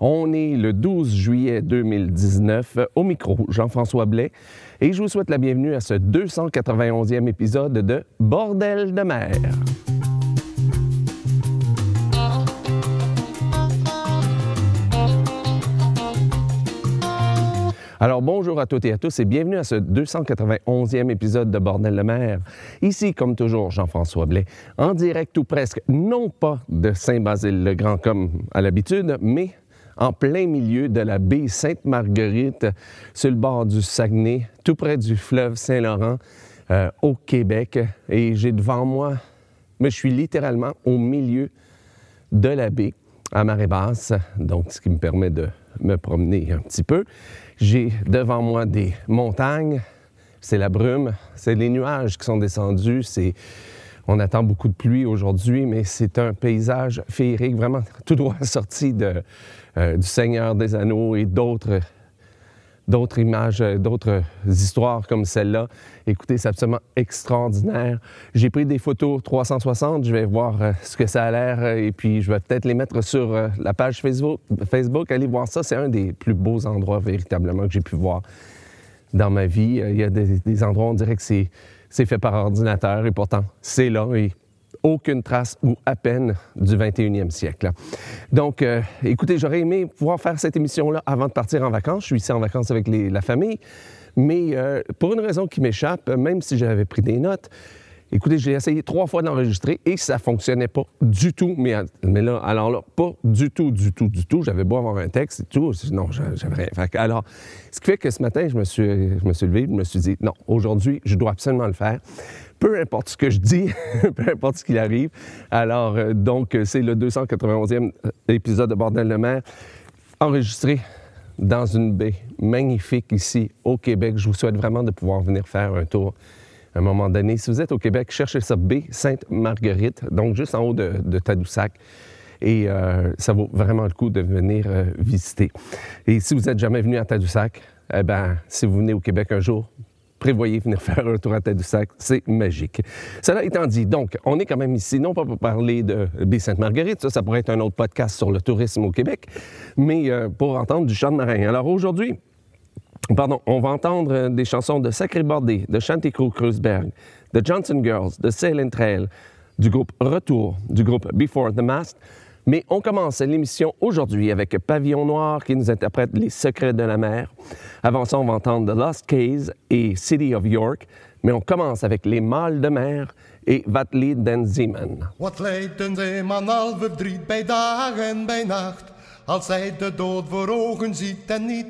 On est le 12 juillet 2019 au micro, Jean-François Blais, et je vous souhaite la bienvenue à ce 291e épisode de Bordel de mer. Alors bonjour à toutes et à tous et bienvenue à ce 291e épisode de Bordel de mer. Ici, comme toujours, Jean-François Blais, en direct ou presque, non pas de Saint-Basile-le-Grand comme à l'habitude, mais en plein milieu de la baie Sainte-Marguerite, sur le bord du Saguenay, tout près du fleuve Saint-Laurent, euh, au Québec. Et j'ai devant moi, je suis littéralement au milieu de la baie, à marée basse, donc ce qui me permet de me promener un petit peu. J'ai devant moi des montagnes, c'est la brume, c'est les nuages qui sont descendus, c'est on attend beaucoup de pluie aujourd'hui, mais c'est un paysage féerique, vraiment tout droit sorti euh, du Seigneur des Anneaux et d'autres d'autres images, euh, d'autres histoires comme celle-là. Écoutez, c'est absolument extraordinaire. J'ai pris des photos 360, je vais voir euh, ce que ça a l'air et puis je vais peut-être les mettre sur la page Facebook. Facebook, allez voir ça, c'est un des plus beaux endroits véritablement que j'ai pu voir dans ma vie. Il y a des, des endroits, on dirait que c'est c'est fait par ordinateur et pourtant, c'est là et aucune trace ou à peine du 21e siècle. Donc, euh, écoutez, j'aurais aimé pouvoir faire cette émission-là avant de partir en vacances. Je suis ici en vacances avec la famille, mais euh, pour une raison qui m'échappe, même si j'avais pris des notes, Écoutez, j'ai essayé trois fois d'enregistrer et ça fonctionnait pas du tout. Mais, là, alors là, pas du tout, du tout, du tout. J'avais beau avoir un texte et tout. Non, j'avais rien. alors, ce qui fait que ce matin, je me suis, je me suis levé, je me suis dit, non, aujourd'hui, je dois absolument le faire. Peu importe ce que je dis, peu importe ce qu'il arrive. Alors, euh, donc, c'est le 291e épisode de Bordel de mer, enregistré dans une baie magnifique ici au Québec. Je vous souhaite vraiment de pouvoir venir faire un tour un moment donné. Si vous êtes au Québec, cherchez ça B Sainte-Marguerite, donc juste en haut de, Tadoussac. Et euh, ça vaut vraiment le coup de venir euh, visiter. Et si vous n'êtes jamais venu à Tadoussac, eh bien, si vous venez au Québec un jour, prévoyez venir faire un tour à Tadoussac. C'est magique. Cela étant dit, donc, on est quand même ici, non pas pour parler de B Sainte-Marguerite, ça, ça pourrait être un autre podcast sur le tourisme au Québec, mais euh, pour entendre du chant de marin. Alors aujourd'hui, Pardon, on va entendre euh, des chansons de Sacré Bordé, de Chanticleer Kreuzberg, de Johnson Girls, de Sail Trail, du groupe Retour, du groupe Before the Mast. Mais on commence l'émission aujourd'hui avec Pavillon Noir qui nous interprète Les Secrets de la mer. Avant ça, on va entendre The Lost Case et City of York. Mais on commence avec Les Mâles de mer et Wat den. Wat leidt al verdriet bij dag nacht, als hij de voor ogen ziet en niet.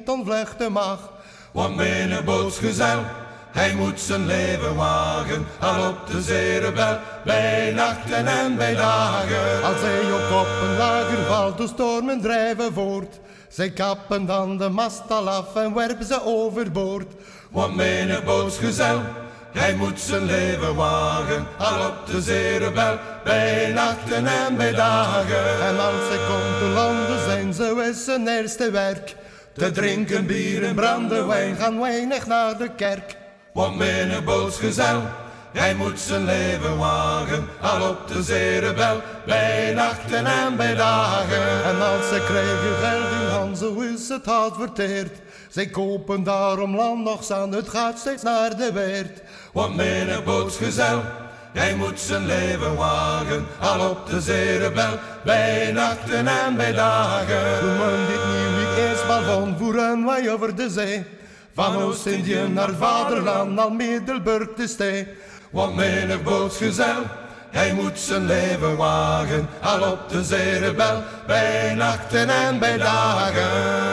Want mijn bootsgezel, hij moet zijn leven wagen, al op de zeerebel, bij nachten en bij dagen. Als hij ook op een lager valt, de stormen drijven voort. Zij kappen dan de mast al af en werpen ze overboord. Want mijn bootsgezel, hij moet zijn leven wagen, al op de zeerebel, bij nachten en bij dagen. En als hij komt te landen, zijn ze zijn eerste werk. Te drinken bier en brandewijn gaan weinig naar de kerk. Want mijn bootsgezel, hij moet zijn leven wagen. Al op de zerebel, bij nachten en bij dagen. En als ze krijgen geld in handen, zo is het hard verteerd. Zij kopen daarom land nog aan, het gaat steeds naar de weert. Want mijn bootsgezel, hij moet zijn leven wagen, al op de zerebel, bij nachten en bij dagen. Men dit nieuw maar van voeren wij over de zee. Van Oost-Indië naar vaderland, al Middelburg te stee. Want menig bootsgezel, hij moet zijn leven wagen, al op de zerebel, bij nachten en bij dagen.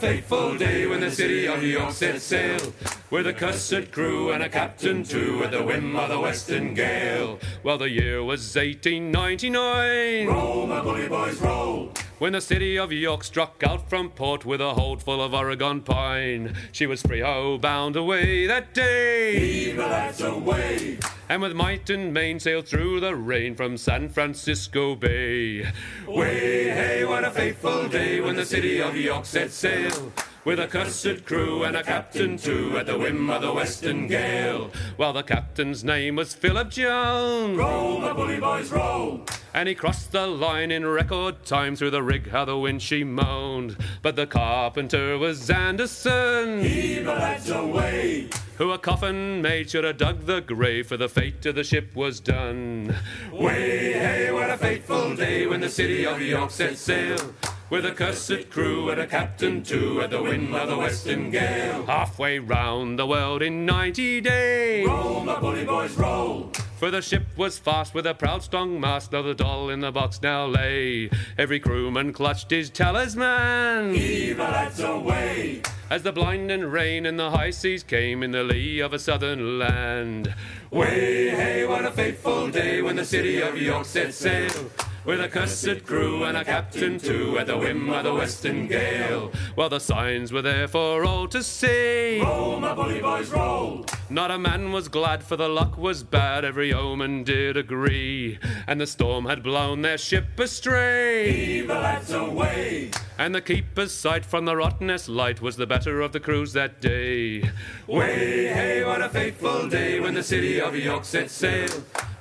fateful day the city of New York set sail with a cussed crew and a captain too at the whim of the western gale. Well, the year was 1899. Roll, my bully boys, roll. When the city of York struck out from port with a hold full of Oregon pine, she was free ho bound away that day. Heave the away. And with might and main sailed through the rain from San Francisco Bay. Way, hey, what a fateful day when the city of York set sail with a cussed crew and a captain too at the whim of the western gale. Well, the captain's name was Philip Jones. Roll, my bully boys, roll. And he crossed the line in record time through the rig, how the wind she moaned. But the carpenter was Anderson. Heave the lads away. Who a coffin made should have dug the grave, for the fate of the ship was done. Way, hey, what a fateful day when the city of York set sail. With a cursed crew and a captain too at the wind of the western gale. Halfway round the world in 90 days. Roll, my bully boys, roll. For the ship was fast with a proud strong mast, though the doll in the box now lay. Every crewman clutched his talisman. Heave lads away. As the blinding rain and the high seas came in the lee of a southern land. Way, hey, what a fateful day when the city of York set sail. With a cursed crew and a captain too at the whim of the western gale. While the signs were there for all to see. Roll, my bully boys, roll. Not a man was glad, for the luck was bad, every omen did agree. And the storm had blown their ship astray. Heave the lads away. And the keeper's sight from the rottenest light was the better of the crews that day. Way, hey, what a fateful day when the city of York set sail.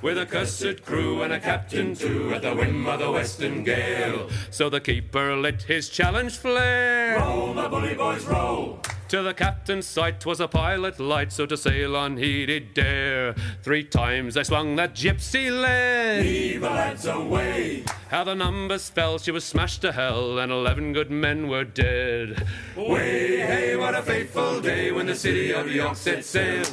With a cursed crew and a captain too at the whim of the western gale. So the keeper lit his challenge flare. Roll, my bully boys, roll. To the captain's sight was a pilot light, so to sail on he did dare. Three times I swung that gypsy lead. Heave the lads away. How the numbers fell, she was smashed to hell, and eleven good men were dead. Way, hey, what a fateful day when the city of York set sail.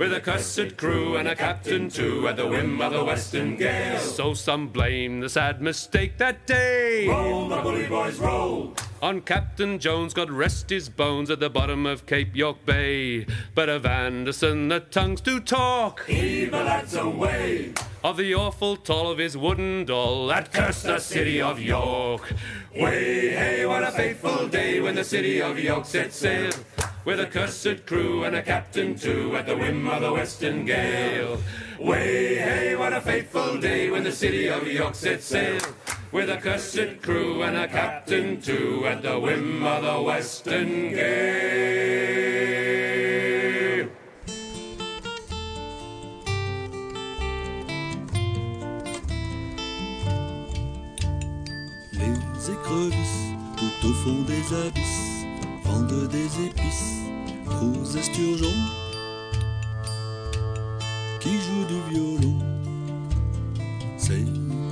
With a cursed crew and a captain too at the whim of the western gale. So some blame the sad mistake that day. Roll, my bully boys, roll. On Captain Jones, God rest his bones, at the bottom of Cape York Bay. But of Anderson, the tongues do talk. The lads away. Of the awful toll of his wooden doll that cursed the city of York. Way, hey, what a fateful day when the city of York set sail. With a cursed crew and a captain too at the whim of the western gale. Way, hey, what a fateful day when the city of York set sail. With a cursed crew and a captain too at the whim of the western gale. Les écrevisses, tout au fond des abysses, des épices aux esturgeons qui jouent du violon. C'est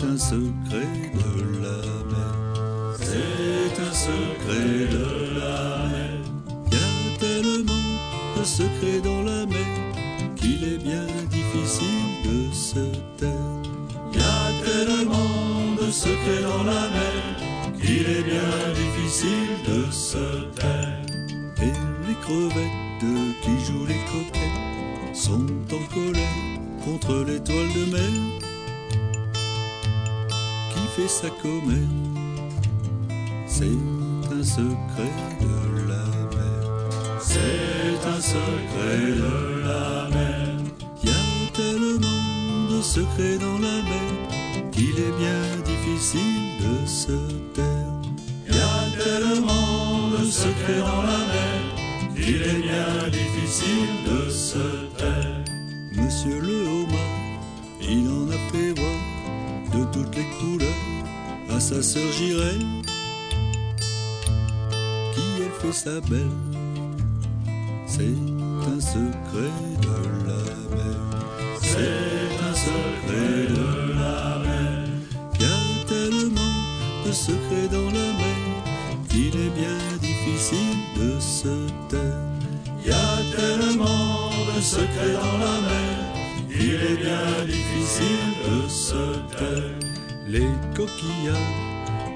un secret de la mer. C'est un secret de la mer. Y a tellement de secrets dans la mer qu'il est bien difficile de se taire. Y a tellement de secrets dans la mer qu'il est bien difficile de se taire. Crevettes qui jouent les coquettes sont en colère contre l'étoile de mer qui fait sa commère. C'est un secret de la mer. C'est un secret de la mer. Y a tellement de secrets dans la mer qu'il est bien difficile de se taire. Y a tellement de secrets dans la mer qu'il est bien difficile de se taire. Monsieur le homard, il en a fait voir de toutes les couleurs à sa sœur Girelle, qui elle fait sa belle. C'est un secret de la mer. C'est un secret de la mer. Y a tellement de secrets dans la mer qu'il est bien difficile de se taire. Tellement de secrets dans la mer qu'il est bien difficile de se taire. Les coquillages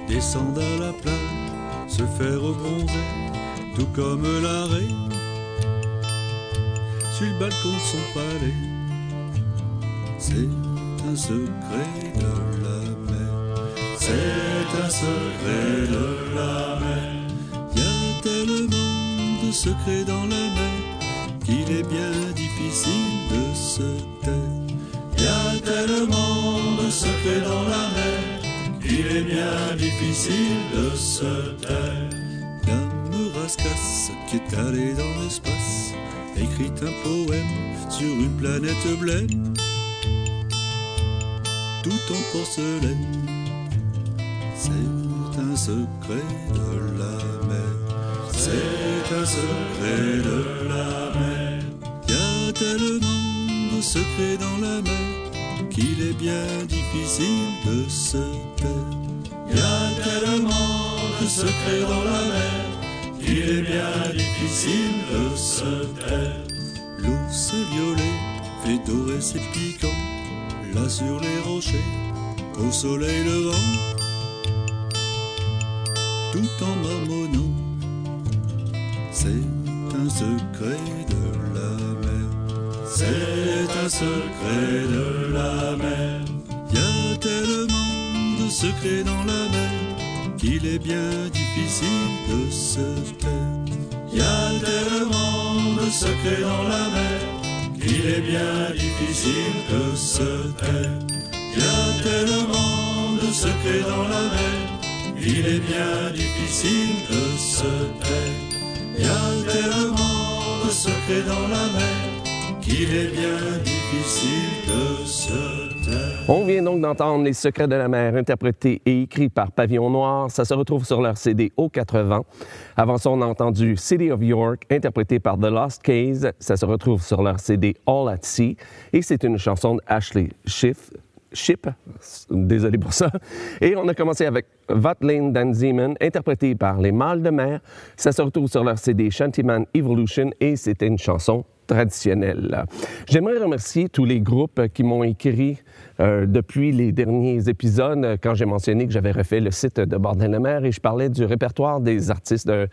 descendent à la plage, se faire bronzer, tout comme la reine sur le balcon de son palais. C'est un secret de la mer. C'est un secret de la mer. Y a tellement de secrets dans la mer qu'il est bien difficile de se taire. Y a tellement de secrets dans la mer qu'il est bien difficile de se taire. Dame Pascas qui est allé dans l'espace, écrit un poème sur une planète blême, tout en porcelaine. C'est un secret de la mer, c'est un secret de la mer. Tellement de secrets dans la mer qu'il est bien difficile de se taire. Y a tellement de secrets dans la mer qu'il est bien difficile de se taire. C'est violet, fait dorer ses piquants, là sur les rochers, au soleil levant, tout en marmonnant. C'est un secret c'est un secret de la mer. Y a tellement de secrets dans la mer qu'il est bien difficile de se taire. Y a tellement de secrets dans la mer qu'il est bien difficile de se taire. Y a tellement de secrets dans la mer qu'il est bien difficile de se taire. Y a tellement de secrets dans la mer qu'il est bien difficile de se. On vient donc d'entendre Les Secrets de la mer, interprétés et écrits par Pavillon Noir. Ça se retrouve sur leur CD Au 80. Avant ça, on a entendu City of York, interprété par The Lost Case. Ça se retrouve sur leur CD All at Sea. Et c'est une chanson d'Ashley Schiff. Ship, désolé pour ça. Et on a commencé avec Vatlane Dan Zeman, interprété par les Mâles de mer. Ça se retrouve sur leur CD Shantyman Evolution et c'était une chanson traditionnelle. J'aimerais remercier tous les groupes qui m'ont écrit euh, depuis les derniers épisodes, euh, quand j'ai mentionné que j'avais refait le site de Bordel de mer et je parlais du répertoire des artistes de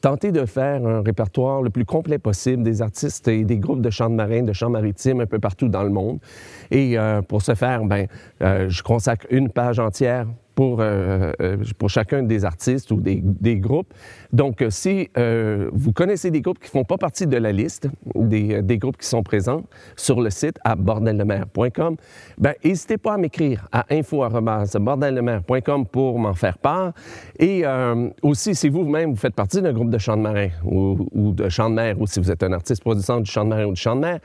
tenter de faire un répertoire le plus complet possible des artistes et des groupes de chants de marins, de chants maritimes un peu partout dans le monde. Et euh, pour ce faire, ben, je consacre une page entière pour, euh, euh, pour chacun des artistes ou des, des groupes. Donc, euh, si vous connaissez des groupes qui ne font pas partie de la liste des, des groupes qui sont présents sur le site à bordeldemer.com, ben, n'hésitez pas à m'écrire à info.bordeldemer.com pour m'en faire part. Et aussi, si vous-même, vous faites partie d'un groupe de chants de marin ou, ou de chants de mer, ou si vous êtes un artiste produisant du chant de marin ou du chant de mer,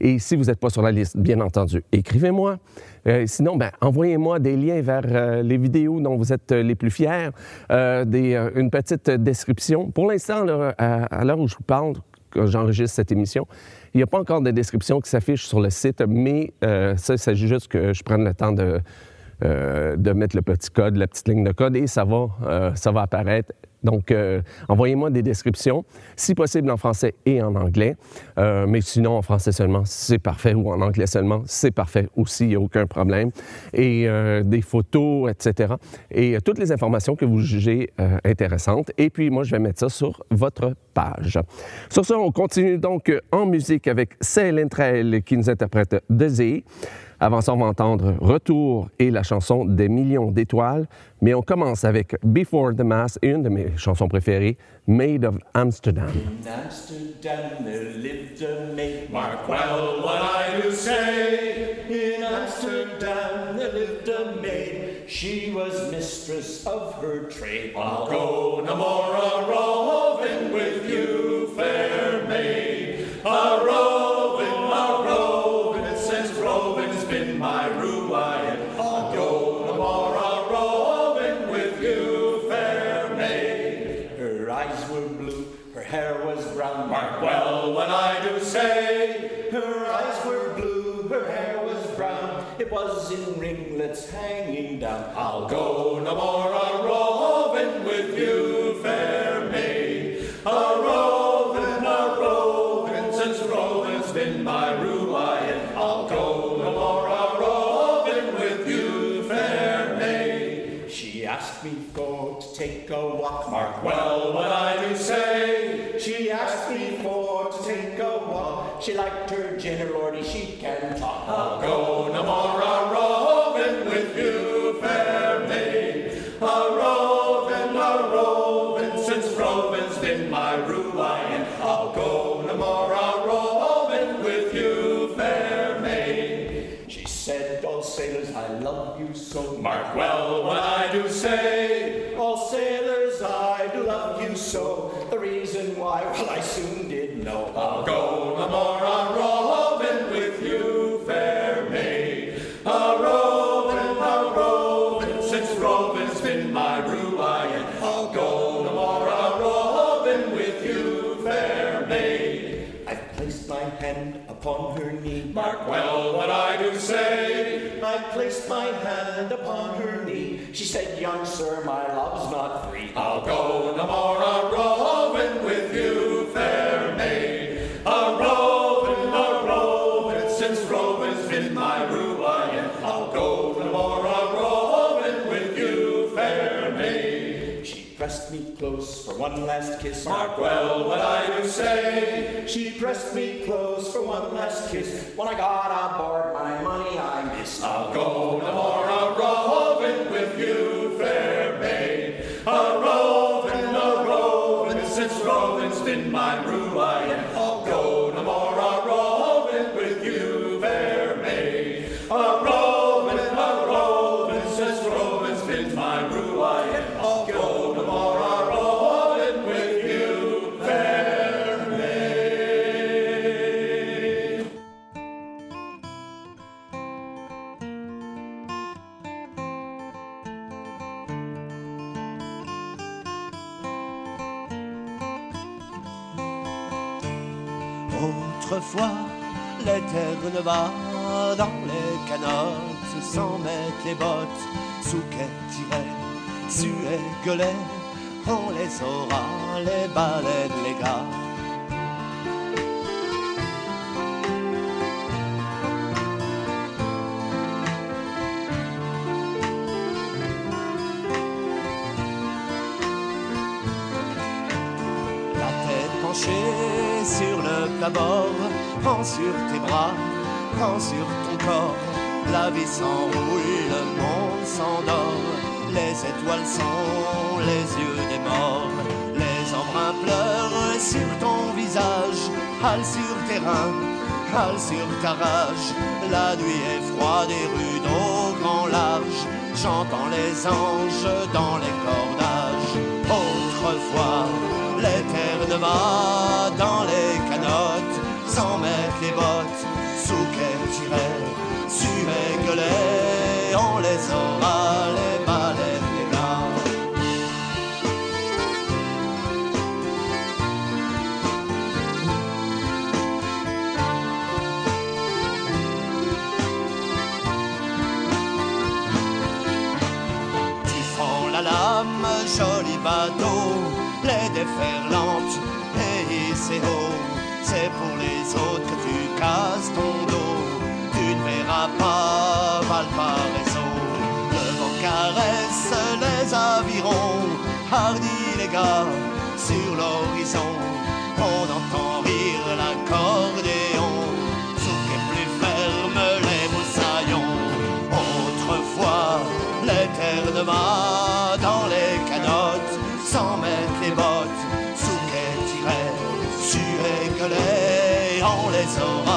et si vous n'êtes pas sur la liste, bien entendu, écrivez-moi. Euh, sinon, ben, envoyez-moi des liens vers euh, les vidéos dont vous êtes euh, les plus fiers, une petite description. Pour l'instant, à, l'heure où je vous parle, que j'enregistre cette émission, il n'y a pas encore de description qui s'affiche sur le site, mais ça, il s'agit juste que je prenne le temps de, de mettre le petit code, la petite ligne de code, et ça va, ça va apparaître. Donc, euh, envoyez-moi des descriptions, si possible en français et en anglais. Euh, mais sinon, en français seulement, c'est parfait, ou en anglais seulement, c'est parfait aussi, il n'y a aucun problème. Et euh, des photos, etc. Et toutes les informations que vous jugez intéressantes. Et puis, moi, je vais mettre ça sur votre page. Sur ce, on continue donc en musique avec Céline Trail qui nous interprète Z. Avant ça, on va entendre Retour et la chanson Des millions d'étoiles. Mais on commence avec Before the Mass et une de mes chansons préférées, Made of Amsterdam. In Amsterdam there lived a maid. Mark well what I do say. In Amsterdam there lived a maid. She was mistress of her trade. I'll go Was in ringlets hanging down. I'll go no more a roving with you, fair maid. A roving, a roving, since roving's been my ruin. I'll go no more a roving with you, fair maid. She asked me for to take a walk. Mark well what I do say. She asked me for to take a walk. She liked her gin, lordy, she can talk. I'll go no more love you so. Mark well what I do say. All sailors, I do love you so. The reason why, well, I soon did know. I'll go no more a roving with you, fair maid. A roving, a roving, since roving's been my ruin. I'll go no more a roving with you, fair maid. I've placed my hand upon her knee. Mark well what I do say. I placed my hand upon her knee. She said, Young sir, my love's not free. I'll go no more a close for one last kiss. Mark well what I do say. She pressed me close for one last kiss. When I got aboard, my money I missed. I'll go no more a roving with you, fair maid. A roving, a roving, since roving's been my ruin. I'll go on les aura, les baleines, les gars. La tête penchée sur le plat-bord, prends sur tes bras, prends sur ton corps. La vie s'enrouille, le monde s'endort. Les étoiles sont les yeux des morts. Les embruns pleurent sur ton visage, hale sur tes reins, hale sur ta rage. La nuit est froide et rude au grand large. J'entends les anges dans les cordages. Autrefois, les terres de va dans les canottes, sans mettre les bottes, sous qu'elles tiraient, suaient, gueulaient, on les aura, Pour les autres tu casses ton dos. Tu ne verras pas Valparaiso. Le vent caresse les avirons, hardis les gars, sur l'horizon. On entend rire l'accordéon, sous est plus ferme les moussaillons. Autrefois, les terres de dans les so.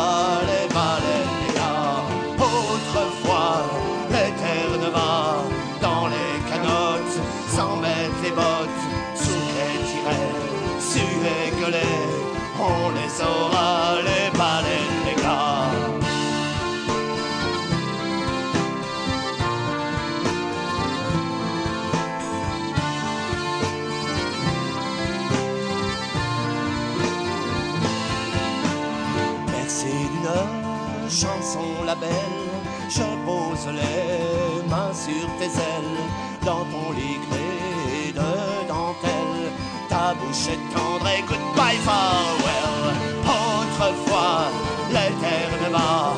Est tendre et goodbye farewell. Autrefois, de bas,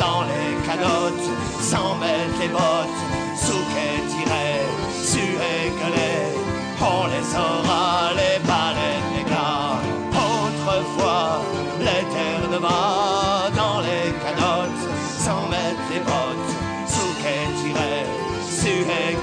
dans les canottes, sans mettre les bottes, sous qu'elles tiraient, suaient, gueulaient, on les aura, les baleines, les gars. Autrefois, de bas, dans les canottes, sans mettre les bottes, sous qu'elles tiraient, suaient,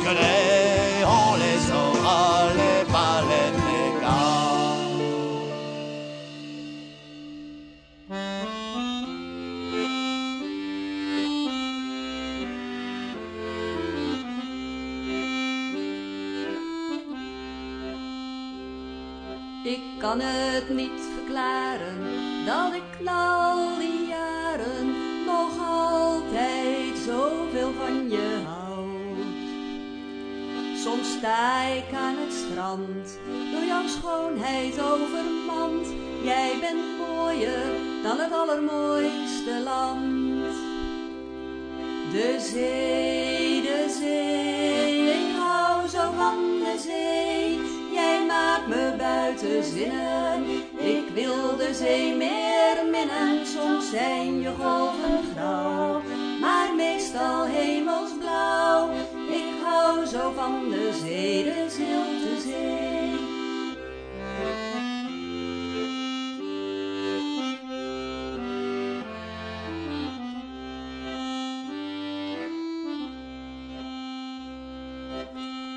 dat ik al die jaren nog altijd zoveel van je houd. Soms sta ik aan het strand, door jouw schoonheid overmand. Jij bent mooier dan het allermooiste land. De zee, de zee, ik hou zo van de zee. Jij maakt me buiten zinnen. Ik wil de zee meer minnen. Soms zijn je golven grauw, maar meestal hemelsblauw. Ik hou zo van de zee, de zilte zee.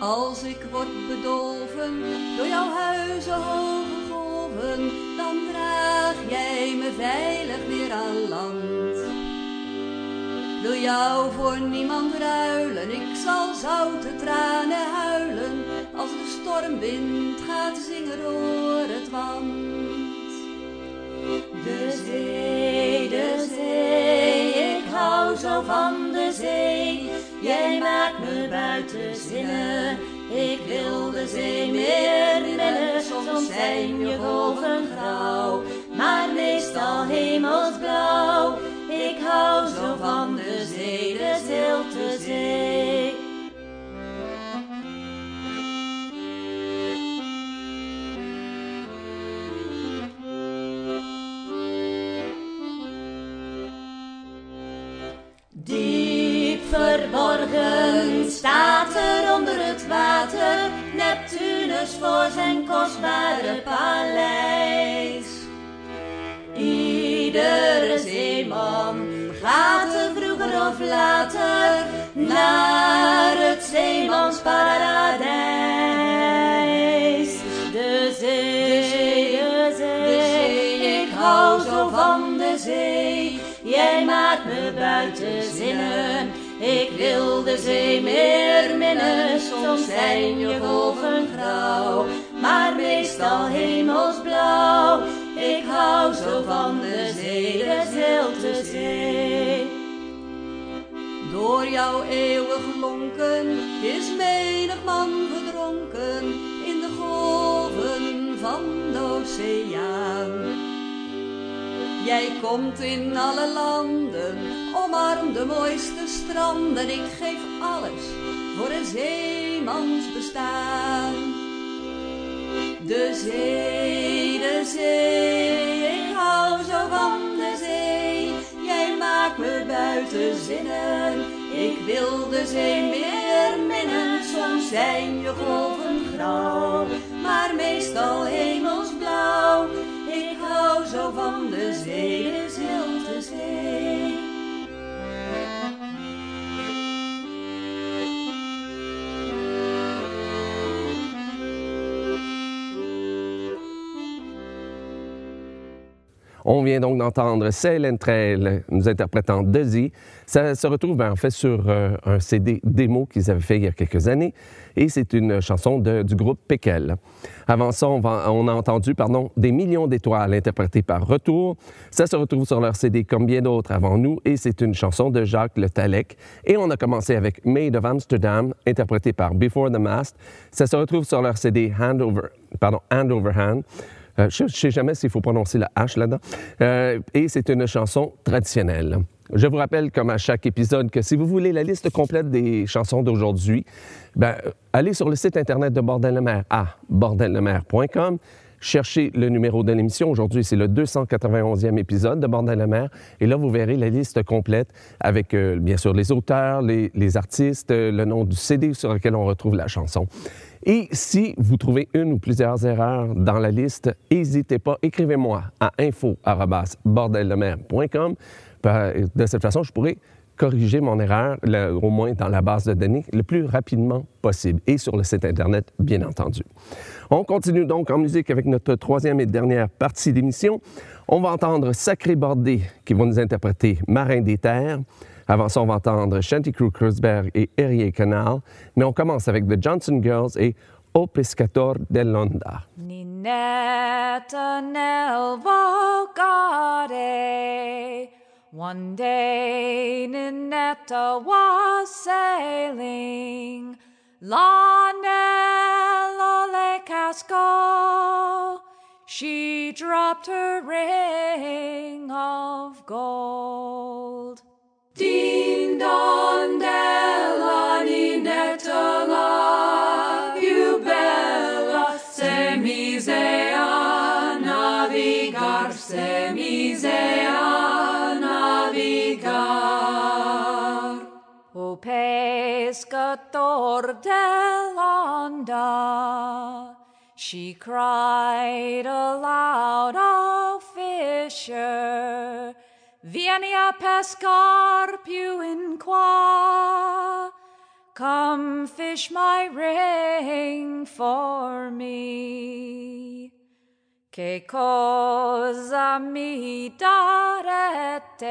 Als ik word bedolven door jouw huizen hoge dan draag jij me veilig weer aan land. Wil jou voor niemand ruilen, ik zal zoute tranen huilen, als de stormwind gaat zingen door het wand. De zee, de zee, ik hou zo van de zee. Jij maakt me buiten zinnen. Ik wil de zee meer minnen. Soms zijn je golven grauw, maar meestal hemelsblauw. Ik hou zo van de zee, de zilte zee. Water Neptunus voor zijn kostbare paleis. Iedere zeeman gaat er vroeger of later naar het zeemansparadijs. De zee, de zee, ik hou zo van de zee. Jij maakt me buiten zinnen. Ik wil de zee meer minnen. Soms zijn je golven grauw, maar meestal hemelsblauw. Ik hou zo van de zee, de zilte zee. Door jouw eeuwig lonken is menig man verdronken in de golven van de oceaan. Jij komt in alle landen, omarm de mooiste stranden. Ik geef alles voor een zeemans bestaan. De zee, de zee, ik hou zo van de zee. Jij maakt me buiten zinnen. Ik wil de zee meer minnen. Soms zijn je golven grauw, maar meestal hemelsblauw. Ik hou zo van de zee, de zilte zee. On vient donc d'entendre Céline Trail nous interprétant Dizzy. Ça se retrouve ben, en fait sur euh, un CD démo qu'ils avaient fait il y a quelques années et c'est une chanson du groupe Pekel. Avant ça, on, a entendu pardon, Des millions d'étoiles interprétées par Retour. Ça se retrouve sur leur CD comme bien d'autres avant nous et c'est une chanson de Jacques Le Talec. Et on a commencé avec Maid of Amsterdam interprétée par Before the Mast. Ça se retrouve sur leur CD Hand Over, pardon, Hand Over Hand. Euh, je ne sais jamais s'il faut prononcer la H là-dedans. Euh, et c'est une chanson traditionnelle. Je vous rappelle, comme à chaque épisode, que si vous voulez la liste complète des chansons d'aujourd'hui, ben, allez sur le site Internet de Bordel le Maire à bordellemer.com. Cherchez le numéro de l'émission. Aujourd'hui, c'est le 291e épisode de Bordel le Maire. Et là, vous verrez la liste complète avec, euh, bien sûr, les auteurs, les, artistes, le nom du CD sur lequel on retrouve la chanson. Et si vous trouvez une ou plusieurs erreurs dans la liste, n'hésitez pas, écrivez-moi à info.bordellemer.com. De cette façon, je pourrai corriger mon erreur, au moins dans la base de données, le plus rapidement possible et sur le site Internet, bien entendu. On continue donc en musique avec notre troisième et dernière partie d'émission. On va entendre Sacré Bordé qui va nous interpréter Marin des Terres. Avant ça, on va entendre Crew Kreuzberg et Erie Canal. Mais on commence avec The Johnson Girls et O Pescator dell'Onda. Ni Ninetta nel vocare. One day Ninetta was sailing. La nello le casco. She dropped her ring of gold. Din don della ninetta la più bella se mise a navigar, se mise a navigar. O pescator dell'onda, she cried aloud, O fisher, vieni a pescar più in qua. Come fish my ring for me. Che cosa mi darete?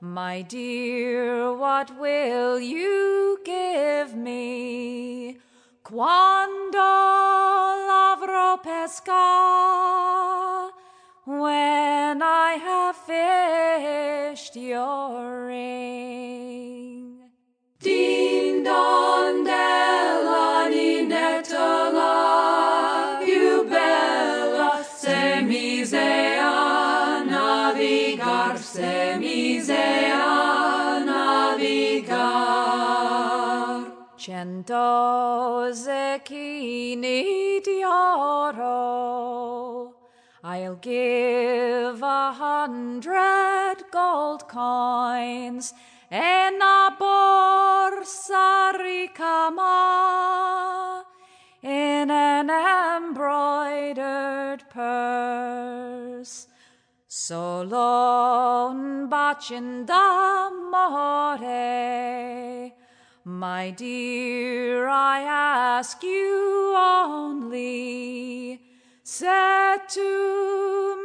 My dear, what will you give me? Quando l'avrò pesca? When I have fished your ring. Din don della ninetta la più bella se navigar, se navigar. Cento zecchini di oro I'll give a hundred gold coins en a borsa ricama in an embroidered purse. Solo un bacin d'amore, my dear, I ask you only. Tu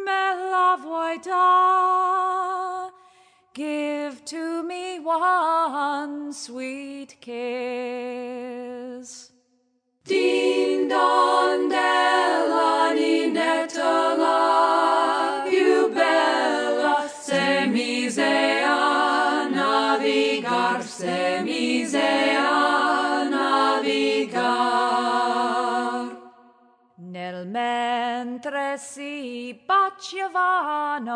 me la vuoi dar, give to me one sweet kiss. Din don della ninetta la mentre si baciavano,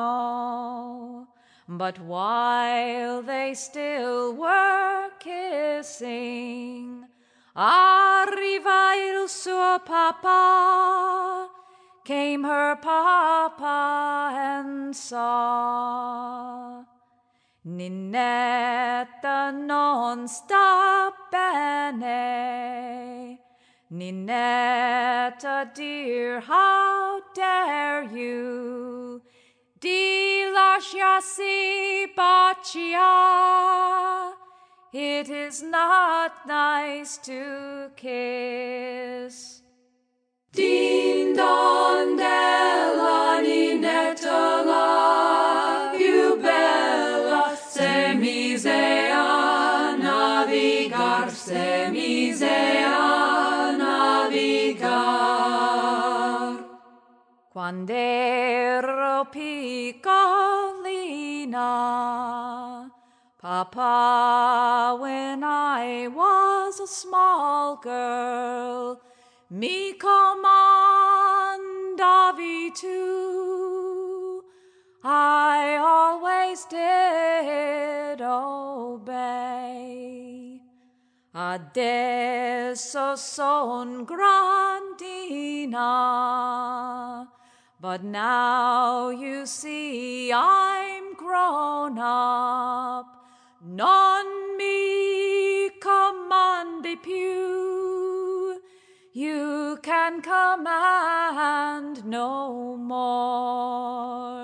but while they still were kissing, arriva il suo papa, came her papa and saw. Ninetta non sta bene. Ninetta, dear, how dare you? Di lasciarsi bacia. It is not nice to kiss. Din don della ninetta la più bella, se navigar, se Quando ero piccolina, Papa, when I was a small girl, mi comandavi tu. I always did obey. Adesso son grandina, but now you see I'm grown up. Non mi comandi più. You can command no more.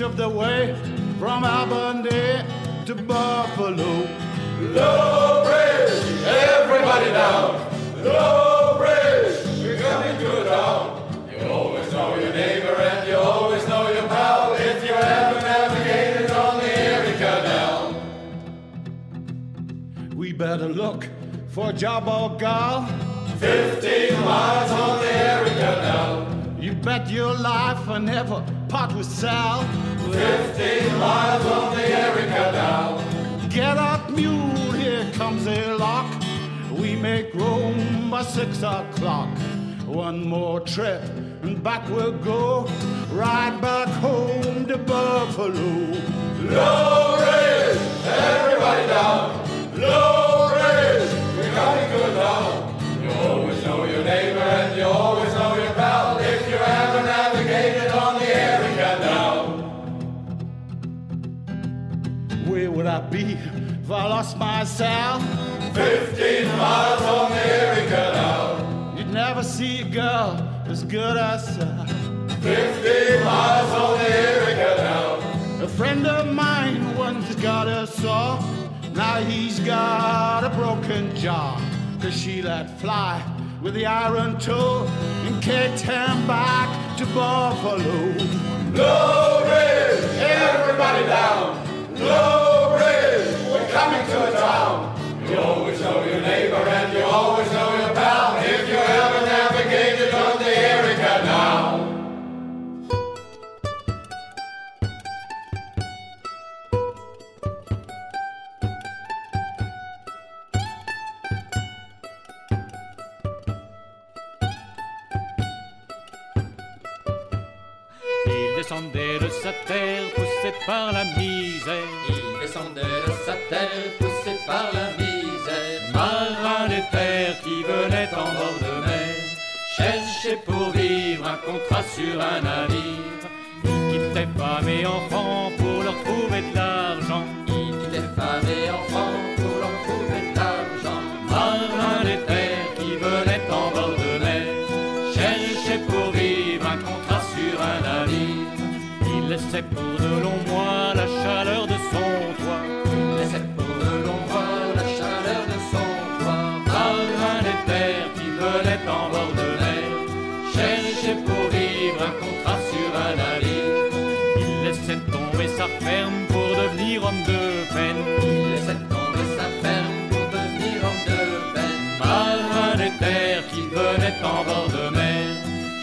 Inch of the way from Albany to Buffalo. Low bridge, everybody down. Low bridge, we're coming to a town. You always know your neighbor and you always know your pal if you ever navigated on the Erie Canal. We better look for a job or gal. Fifteen miles on the Erie Canal. You bet your life I never part with Sal. Fifteen miles on the Erie Canal. Get up, mule, here comes a lock. We make room by six o'clock. One more trip and back we'll go. Right back home to Buffalo. Low ridge, everybody down. Low ridge, we're coming good down. You always know your neighbor and you always know your would I be if I lost myself? Fifteen miles on the Erie Canal. You'd never see a girl as good as Sal. Fifteen miles on the Erie Canal. A friend of mine once got a saw. Now he's got a broken jaw. Cause she let fly with the iron toe and kicked him back to Buffalo. Low ridge, everybody ferme pour devenir homme de peine. Il laissait tomber sa ferme pour devenir homme de peine. Marin des terres qui venait en bord de mer.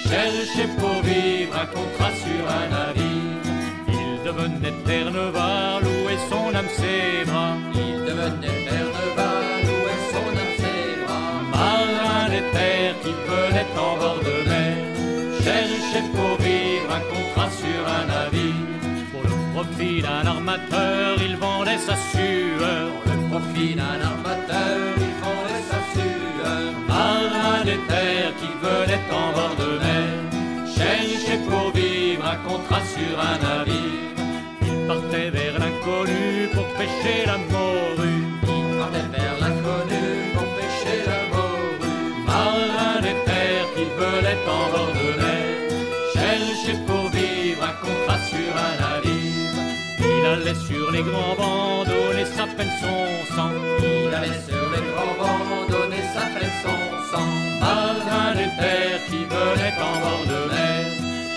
Cherchait pour vivre un contrat sur un navire. Il devenait Terre-Neuvas, louait son âme ses bras. Il devenait Terre-Neuvas, louait son âme ses bras. Marin des terres qui venait en bord de mer. Cherchait pour vivre un contrat sur un navire. Profit d'un armateur, il vendait sa sueur. Le profit d'un armateur, il vendait sa sueur. Marin des terres qui venait en bord de mer. Cherchait pour vivre un contrat sur un navire. Il partait vers l'inconnu pour pêcher la morue. Il partait vers l'inconnu pour pêcher la morue. Marin des terres qui venait en bord de mer. Allait sur les grands bancs, donner sa peine son sang. Il allait sur les grands bancs, donner sa peine son sang. Marin des terres qui venait en bord de mer.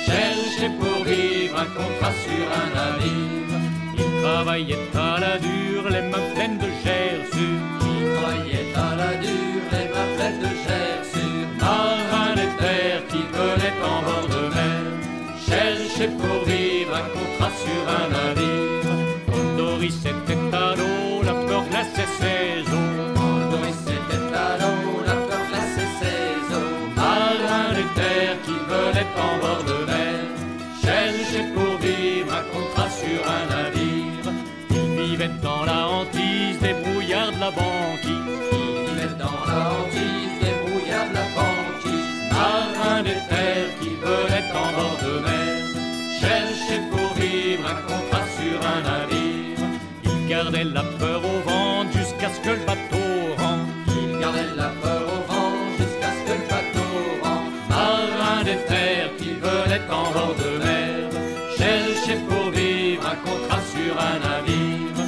Cherchait pour vivre un contrat sur un navire. Il travaillait à la dure, les mains pleines de gerçures. Il travaillait à la dure, les mains pleines de gerçures. Dans la hantise des brouillards de la banquise. Il vivait dans la hantise des brouillards de la banquise. Marin des terres qui venait en bord de mer. Cherchait pour vivre un contrat gardait la peur au vent jusqu'à ce que le bateau rentre. Il gardait la peur au vent jusqu'à ce que le bateau rentre. Marin des terres qui venaient en bord de mer, cherchait pour vivre un contrat sur un navire.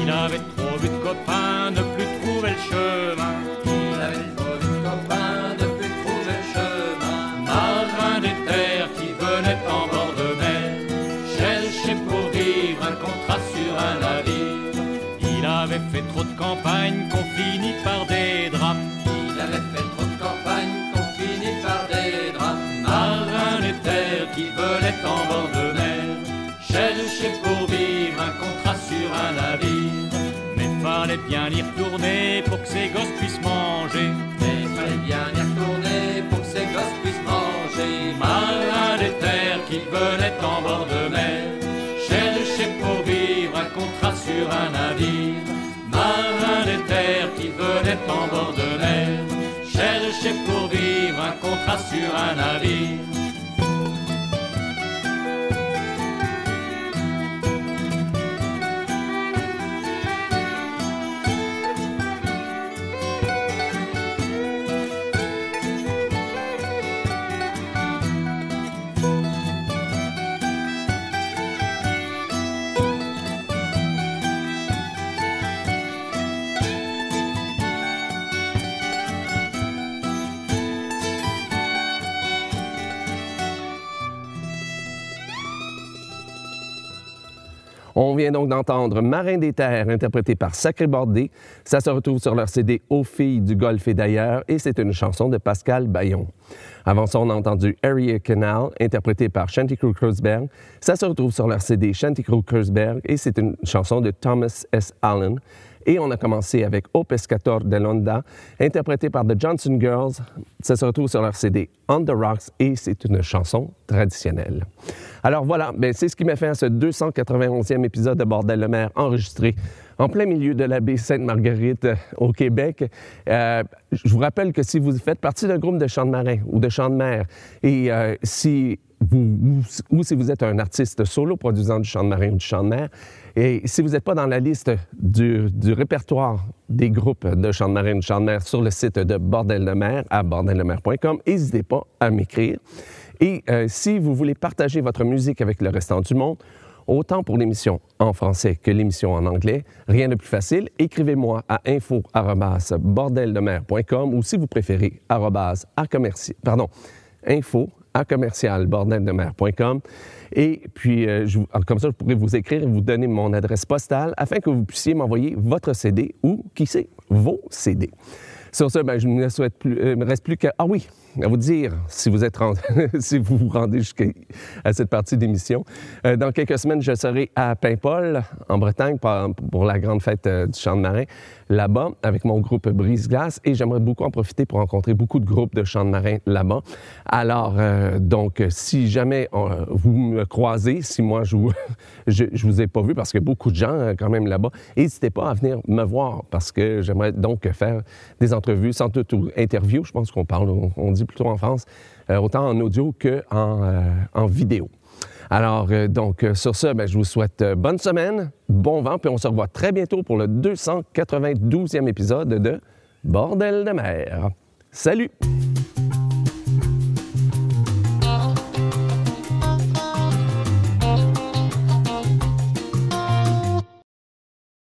Il avait trop vu de copains ne plus trouver le chemin. Qu'on finit par des drames. Il avait fait trop de campagnes qu'on finit par des drames. Marin des terres qui venaient en bord de mer, cherchait pour vivre un contrat sur un navire. Mais fallait bien y retourner pour que ses gosses puissent manger. Mais fallait bien y retourner pour que ces gosses puissent manger. Marin des terres qui venaient en bord de mer, cherchait pour vivre un contrat sur un navire. Venaient en bord de mer, cherchait pour vivre un contrat sur un navire. On vient donc d'entendre Marin des Terres, interprété par Sacré Bordé. Ça se retrouve sur leur CD Aux filles du Golfe et d'ailleurs, et c'est une chanson de Pascal Bayon. Avant ça, on a entendu Area Canal, interprété par Shanty Crew Kreuzberg. Ça se retrouve sur leur CD Shanty Crew Kreuzberg, et c'est une chanson de Thomas S. Allen. Et on a commencé avec O Pescator de Londa, interprété par The Johnson Girls. Ça se retrouve sur leur CD On the Rocks et c'est une chanson traditionnelle. Alors voilà, ben c'est ce qui m'a fait à ce 291e épisode de Bordel le maire enregistré en plein milieu de la baie Sainte-Marguerite euh, au Québec. Euh, je vous rappelle que si vous faites partie d'un groupe de chants de marin ou de chants de mer et euh, si vous, ou, si vous êtes un artiste solo produisant du chant de marin ou du chant de mer, et si vous n'êtes pas dans la liste du, répertoire des groupes de chant de marin ou de chant de mer sur le site de Bordel de mer à bordeldemer.com, n'hésitez pas à m'écrire. Et si vous voulez partager votre musique avec le restant du monde, autant pour l'émission en français que l'émission en anglais, rien de plus facile, écrivez-moi à info@bordeldemer.com ou si vous préférez à pardon, info à commercial bordeldemer.com et puis euh, comme ça je pourrais vous écrire et vous donner mon adresse postale afin que vous puissiez m'envoyer votre CD ou qui sait vos CD. Sur ce, ben, je ne me, euh, me reste plus qu'à ah oui, à vous dire si vous êtes si vous vous rendez jusqu'à cette partie d'émission. Euh, dans quelques semaines, je serai à Paimpol, en Bretagne, pour, la grande fête euh, du champ de marin, là-bas, avec mon groupe Brise Glace, et j'aimerais beaucoup en profiter pour rencontrer beaucoup de groupes de chants de marin là-bas. Alors, euh, donc, si jamais on, vous me croisez, si moi je vous, je, je vous ai pas vu, parce a beaucoup de gens euh, quand même là-bas, n'hésitez pas à venir me voir, parce que j'aimerais donc faire des entrevues, sans doute ou interviews, je pense qu'on parle, on, on dit plutôt en France, euh, autant en audio qu'en euh, en vidéo. Alors, euh, donc, sur ce, ben, je vous souhaite bonne semaine, bon vent, puis on se revoit très bientôt pour le 292e épisode de Bordel de mer. Salut!